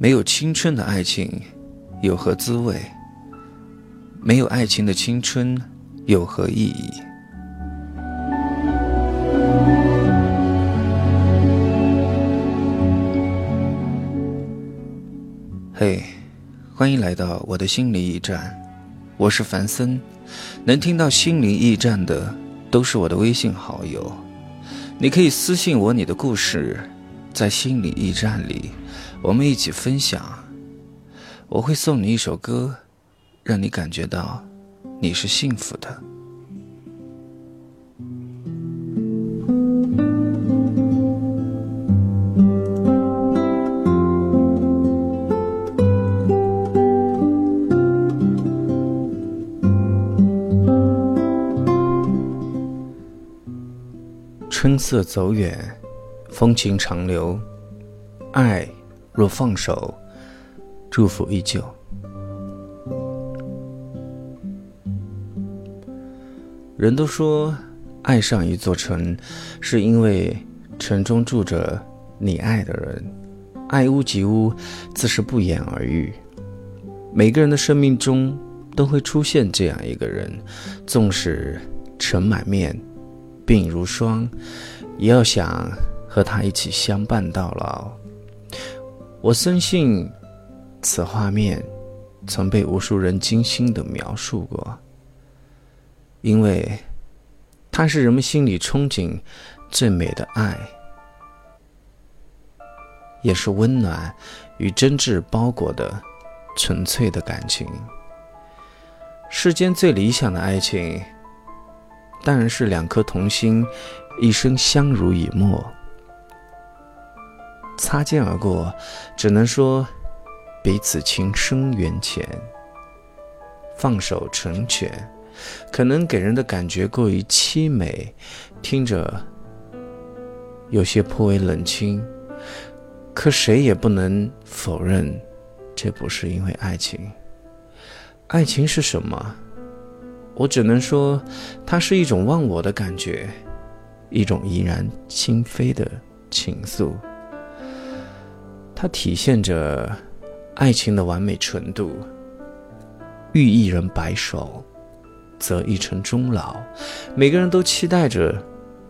没有青春的爱情有何滋味？没有爱情的青春有何意义？嘿，欢迎来到我的心灵驿站，我是凡森。能听到心灵驿站的都是我的微信好友，你可以私信我你的故事，在心灵驿站里。我们一起分享，我会送你一首歌，让你感觉到你是幸福的。春色走远，风情长留，爱。若放手，祝福依旧。人都说，爱上一座城，是因为城中住着你爱的人。爱屋及乌，自是不言而喻。每个人的生命中都会出现这样一个人，纵使尘满面，鬓如霜，也要想和他一起相伴到老。我深信，此画面曾被无数人精心的描述过，因为它是人们心里憧憬最美的爱，也是温暖与真挚包裹的纯粹的感情。世间最理想的爱情，当然是两颗同心，一生相濡以沫。擦肩而过，只能说彼此情深缘浅。放手成全，可能给人的感觉过于凄美，听着有些颇为冷清。可谁也不能否认，这不是因为爱情。爱情是什么？我只能说，它是一种忘我的感觉，一种怡然心扉的情愫。它体现着爱情的完美纯度。遇一人白首，则一城终老。每个人都期待着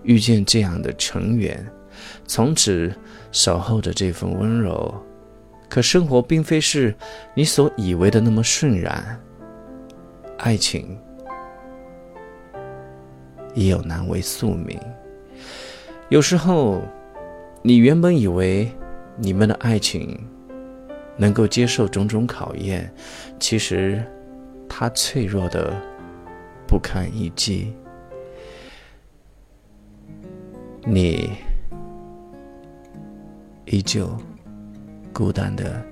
遇见这样的成员，从此守候着这份温柔。可生活并非是你所以为的那么顺然，爱情也有难为宿命。有时候，你原本以为。你们的爱情能够接受种种考验，其实它脆弱的不堪一击。你依旧孤单的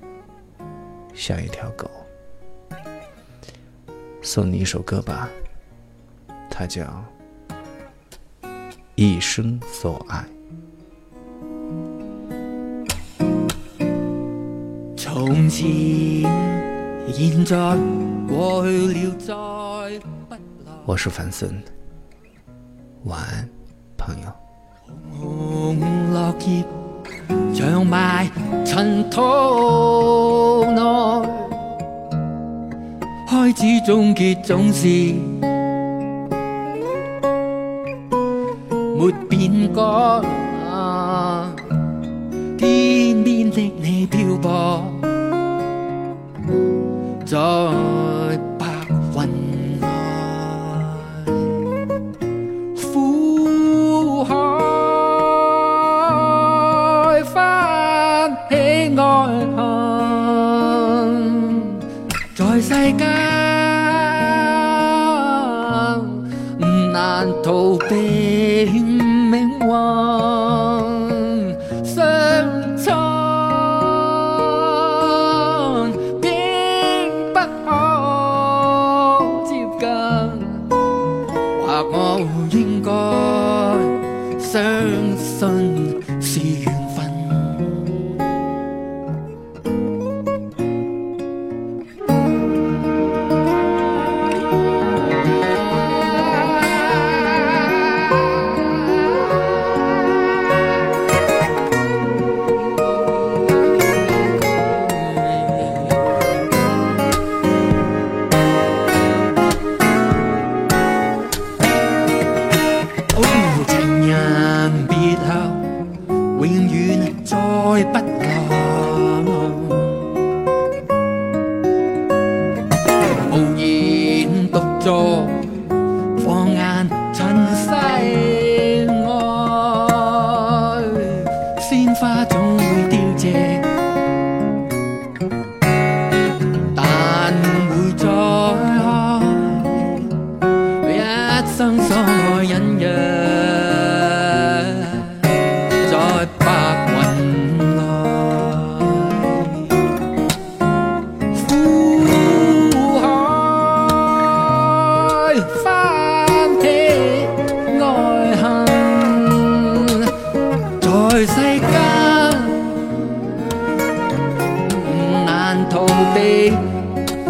像一条狗。送你一首歌吧，它叫《一生所爱》。从前、现在、过去了，再不来。我是樊森，晚安，朋友。红红落叶长埋尘土内，开始终结总是没变改。天边的你漂泊。在白云外，苦海翻起爱恨，在世间难逃避。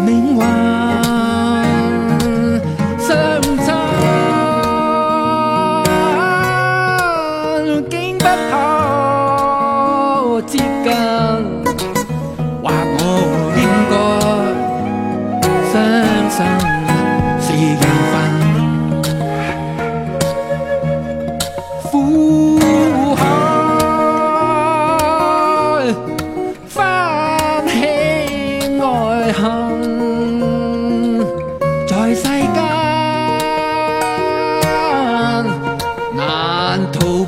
命运相亲竟不可接 Thâu